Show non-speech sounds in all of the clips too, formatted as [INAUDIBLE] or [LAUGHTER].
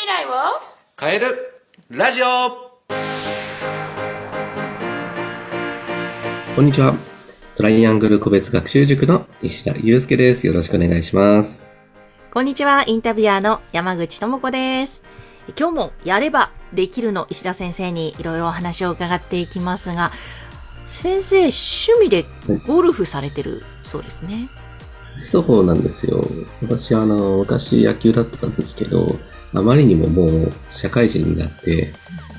未来を？変えるラジオこんにちは。トライアングル個別学習塾の石田祐介です。よろしくお願いします。こんにちは、インタビュアーの山口智子です。今日もやればできるの？石田先生にいろいろお話を伺っていきますが、先生、趣味でゴルフされてるそうですね。そうなんですよ。私、あの、昔野球だったんですけど、あまりにももう社会人になって、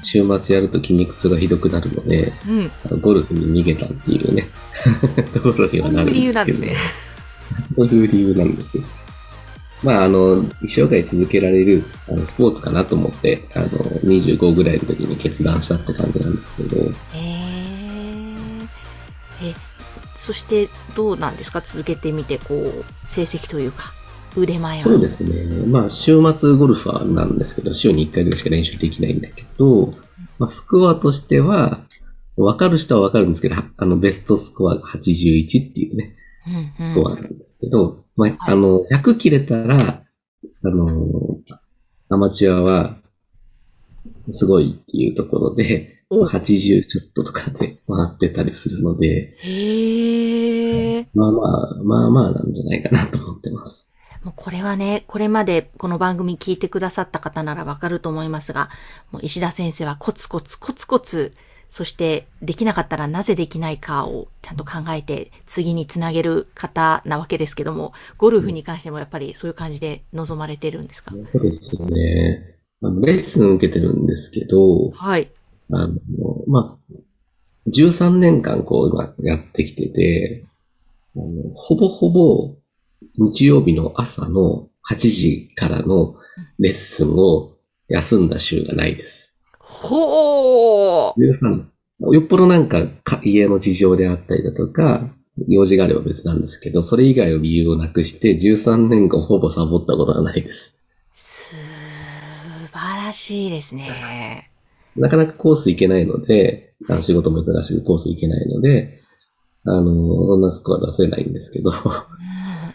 週末やると筋肉痛がひどくなるので、うん。ゴルフに逃げたっていうね、[LAUGHS] ところにはなるんそういう理由なんでけど、ね。そういう理由なんですよ。まあ、あの、一生涯続けられるあのスポーツかなと思って、あの、25ぐらいの時に決断したって感じなんですけど、へーえ、そしてどうなんですか？続けてみて、こう、成績というか、腕前は。そうですね。まあ、週末ゴルファーなんですけど、週に1回ぐらいしか練習できないんだけど、まあ、スコアとしては、わかる人はわかるんですけど、あの、ベストスコアが81っていうね、うんうん。スコアなんですけど、まあ、あの、100切れたら、あの、アマチュアは、すごいっていうところで、お80ちょっととかで回ってたりするので、へえ。まあまあ、まあまあなんじゃないかなと思ってます。もうこれはね、これまでこの番組聞いてくださった方ならわかると思いますが、もう石田先生はコツコツコツコツ、そしてできなかったらなぜできないかをちゃんと考えて次につなげる方なわけですけども、ゴルフに関してもやっぱりそういう感じで臨まれてるんですか？そうですね。あのレッスン受けてるんですけど、はい。あの、まあ、13年間こう今やってきてて、あのほぼほぼ日曜日の朝の8時からのレッスンを休んだ週がないです。ほー13よっぽどなんかか家の事情であったりだとか、用事があれば別なんですけど、それ以外の理由をなくして13年間ほぼサボったことがないです。素晴らしいですね。なかなかコース行けないので、あの仕事も忙しくコース行けないので、あの、そんなスコア出せないんですけど、う [LAUGHS] ん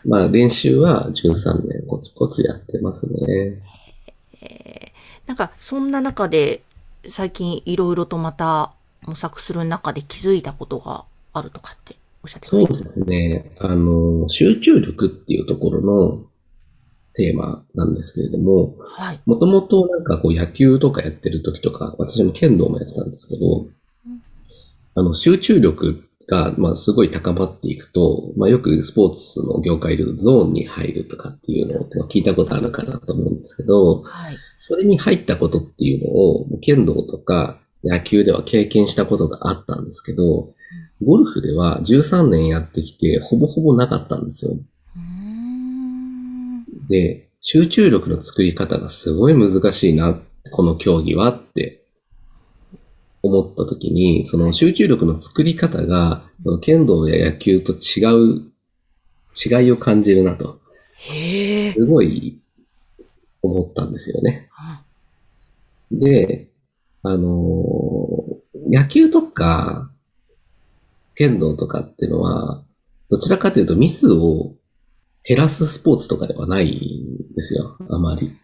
まあ練習は13年コツコツやってますね。えーなんか、そんな中で、最近いろいろとまた模索する中で気づいたことがあるとかっておっしゃってました？そうですね。あの、集中力っていうところのテーマなんですけれども、はい。もともとなんかこう野球とかやってる時とか、私も剣道もやってたんですけど、あの、集中力が、まあ、すごい高まっていくと、まあ、よくスポーツの業界でゾーンに入るとかっていうのをまあ聞いたことあるかなと思うんですけど、はい。それに入ったことっていうのを、剣道とか野球では経験したことがあったんですけど、ゴルフでは13年やってきて、ほぼほぼなかったんですよ。で、集中力の作り方がすごい難しいな、この競技はって思った時に、その集中力の作り方が、剣道や野球と違う、違いを感じるなと、へえ。すごい思ったんですよね。で、あのー野球とか、剣道とかっていうのは、どちらかというとミスを減らすスポーツとかではないんですよ、あまり。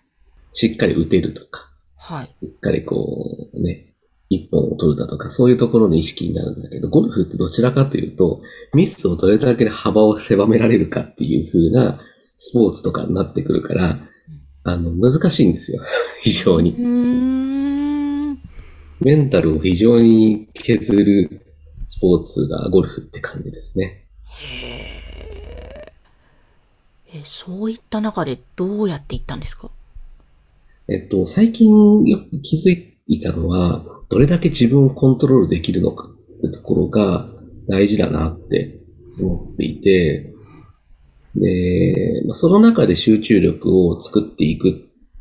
しっかり打てるとか、はい。しっかりこう、ね、一本を取るだとか、そういうところの意識になるんだけど、ゴルフってどちらかというと、ミスをどれだけ幅を狭められるかっていう風なスポーツとかになってくるから、あの、難しいんですよ、[LAUGHS] 非常に。メンタルを非常に削るスポーツがゴルフって感じですね。へえ。え、そういった中でどうやっていったんですか？えっと、最近よく気づいたのは、どれだけ自分をコントロールできるのかってところが大事だなって思っていて、で、まあその中で集中力を作っていくっ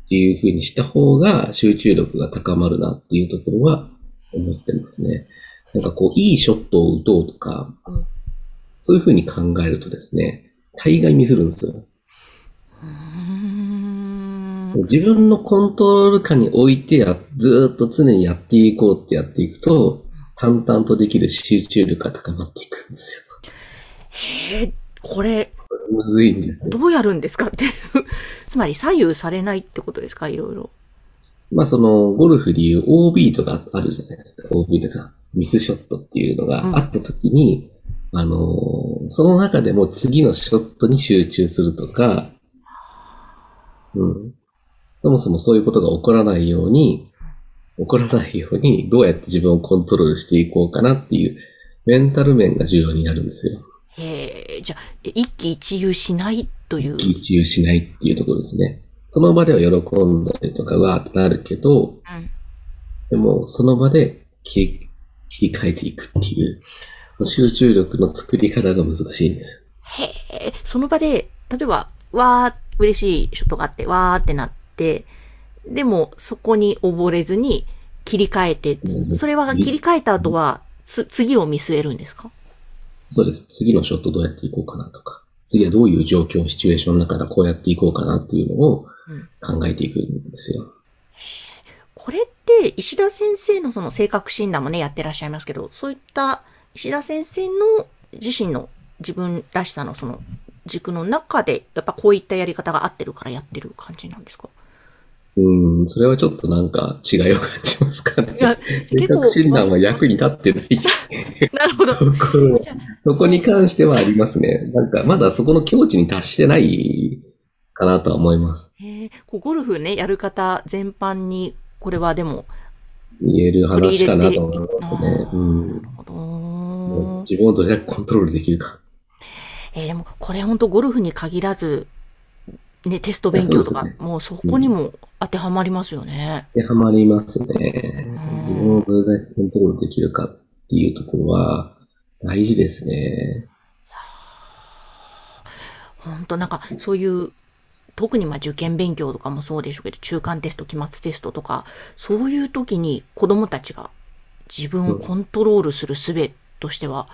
ていう風にした方が集中力が高まるなっていうところは思ってますね。なんかこう、いいショットを打とうとか、うんそういう風に考えるとですね、大概ミスるんですよ。自分のコントロール下に置いてや、ずーっと常にやっていこうってやっていくと、淡々とできる集中力が高まっていくんですよ。へえ、これ、むずいんですよ。どうやるんですかって。[LAUGHS] つまり左右されないってことですか？いろいろ。まあその、ゴルフでいう OB とかあるじゃないですか。OB とか、ミスショットっていうのがあった時に、あのーその中でも次のショットに集中するとか、うん。そもそもそういうことが起こらないように、起こらないように、どうやって自分をコントロールしていこうかなっていう、メンタル面が重要になるんですよ。へえ、じゃあ、一喜一憂しないという？一喜一憂しないっていうところですね。その場では喜んだりとかはなるけど、うん。でもその場で切り切り替えていくっていう、その集中力の作り方が難しいんですよ。へえ、その場で、例えば、わー、嬉しいショットがあって、わーってなって、でも、そこに溺れずに切り替えてう、ん。それは切り替えた後は、つ次を見据えるんですか？そうです。次のショットどうやっていこうかなとか、次はどういう状況、シチュエーションだからこうやっていこうかなっていうのをうん。考えていくんですよ。これって、石田先生のその性格診断もね、やってらっしゃいますけど、そういった石田先生の自身の自分らしさのその軸の中で、やっぱこういったやり方が合ってるからやってる感じなんですか？うん、それはちょっとなんか違いを感じますかね。いや、性結構格診断は役に立ってない [LAUGHS] なるほど。ところ、そこに関してはありますね。なんかまだそこの境地に達してないかなとは思います。へえこうゴルフね、やる方全般に、これはでも、言える話かなと思いますね。うんなるほど。自分をどれだけコントロールできるか。えーでも、これ本当ゴルフに限らず、ね、テスト勉強とかそうで、もうそこにも当てはまりますよね。当てはまりますねうん。自分をどれだけコントロールできるかっていうところは大事ですね。本当なんか、そういう、特にまあ受験勉強とかもそうでしょうけど、中間テスト、期末テストとか、そういう時に子供たちが自分をコントロールする術としては、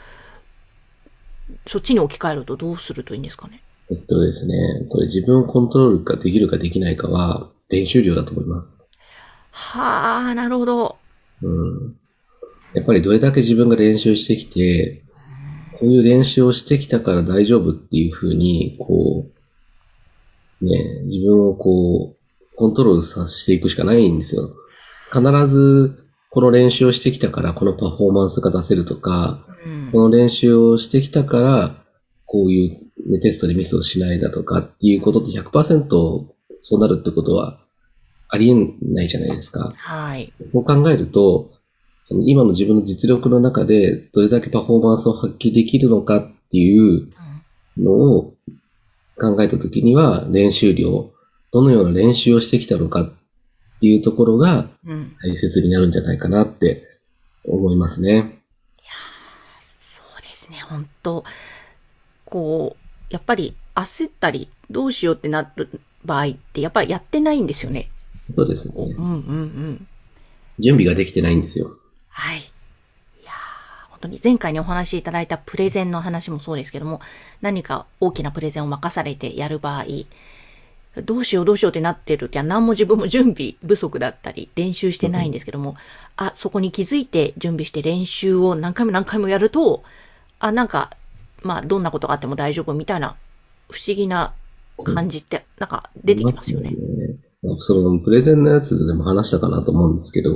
そっちに置き換えるとどうするといいんですかね？えっとですね、これ自分をコントロールができるかできないかは練習量だと思います。はあ、なるほど。うん。やっぱりどれだけ自分が練習してきて、こういう練習をしてきたから大丈夫っていうふうに、こう、ね、自分をこう、コントロールさせていくしかないんですよ。必ず、この練習をしてきたからこのパフォーマンスが出せるとか、うんこの練習をしてきたから、こういう、ね、テストでミスをしないだとかっていうことって100%そうなるってことはありえないじゃないですか。はい。そう考えると、その今の自分の実力の中でどれだけパフォーマンスを発揮できるのかっていううんのを考えたときには練習量、どのような練習をしてきたのかっていうところがうん。大切になるんじゃないかなって思いますね。そうですね、本当こう、やっぱり焦ったり、どうしようってなる場合って、やっぱりやってないんですよね。そうですねうん。うんうん。準備ができてないんですよ。はい。いやー本当に前回にお話しいただいたプレゼンの話もそうですけども、何か大きなプレゼンを任されてやる場合、どうしようどうしようってなってる時は何も自分も準備不足だったり、練習してないんですけども、あ、そこに気づいて準備して練習を何回も何回もやると、あ、なんか、まあ、どんなことがあっても大丈夫みたいな不思議な感じって、なんか出てきますよね。そのプレゼンのやつでも話したかなと思うんですけど、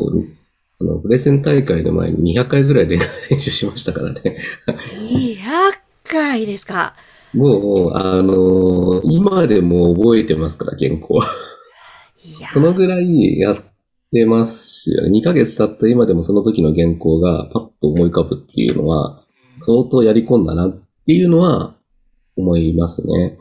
そのプレゼン大会の前に200回ぐらいで練習しましたからね。200回ですか。もう、あの今でも覚えてますから、原稿は。そのぐらいやってますし、2ヶ月経った今でもその時の原稿がパッと思い浮かぶっていうのは、相当やり込んだなっっていうのは思いますね。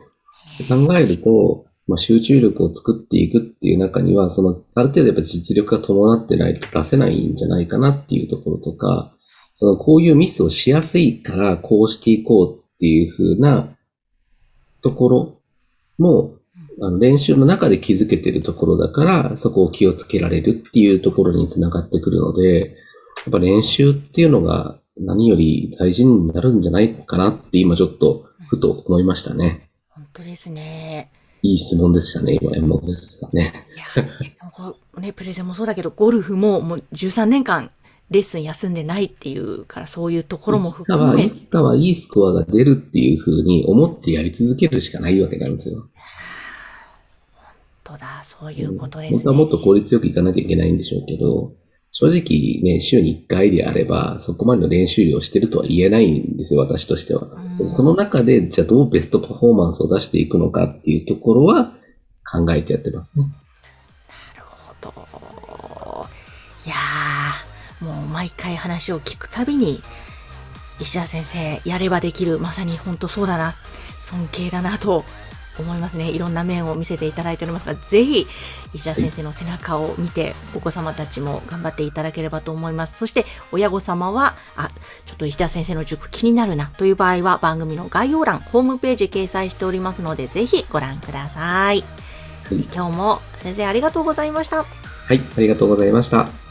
考えると、まあ、集中力を作っていくっていう中には、その、ある程度やっぱ実力が伴ってないと出せないんじゃないかなっていうところとか、その、こういうミスをしやすいから、こうしていこうっていう風なところも、あの練習の中で気づけてるところだから、そこを気をつけられるっていうところにつながってくるので、やっぱ練習っていうのが何より大事になるんじゃないかなって今ちょっとふと思いましたね。本当ですね。いい質問でしたね、今、山本でしたね。いや、このね、プレゼンもそうだけど、ゴルフももう13年間レッスン休んでないっていうから、そういうところも含めい、つかはいいスコアが出るっていう風に思ってやり続けるしかないわけなんですよ。当だ、そういうことですね。本当はもっと効率よくいかなきゃいけないんでしょうけど、正直ね、週に1回であれば、そこまでの練習量をしてるとは言えないんですよ、私としては。うんその中で、じゃあどうベストパフォーマンスを出していくのかっていうところは考えてやってますね。なるほど。いやー、もう毎回話を聞くたびに、石田先生、やればできる、まさに本当そうだな、尊敬だなと思いますね。いろんな面を見せていただいておりますが、ぜひ、石田先生の背中を見て、お子様たちも頑張っていただければと思います。そして、親御様は、あ、ちょっと石田先生の塾気になるなという場合は、番組の概要欄、ホームページ掲載しておりますので、ぜひご覧ください。はい、今日も先生ありがとうございました。はい、ありがとうございました。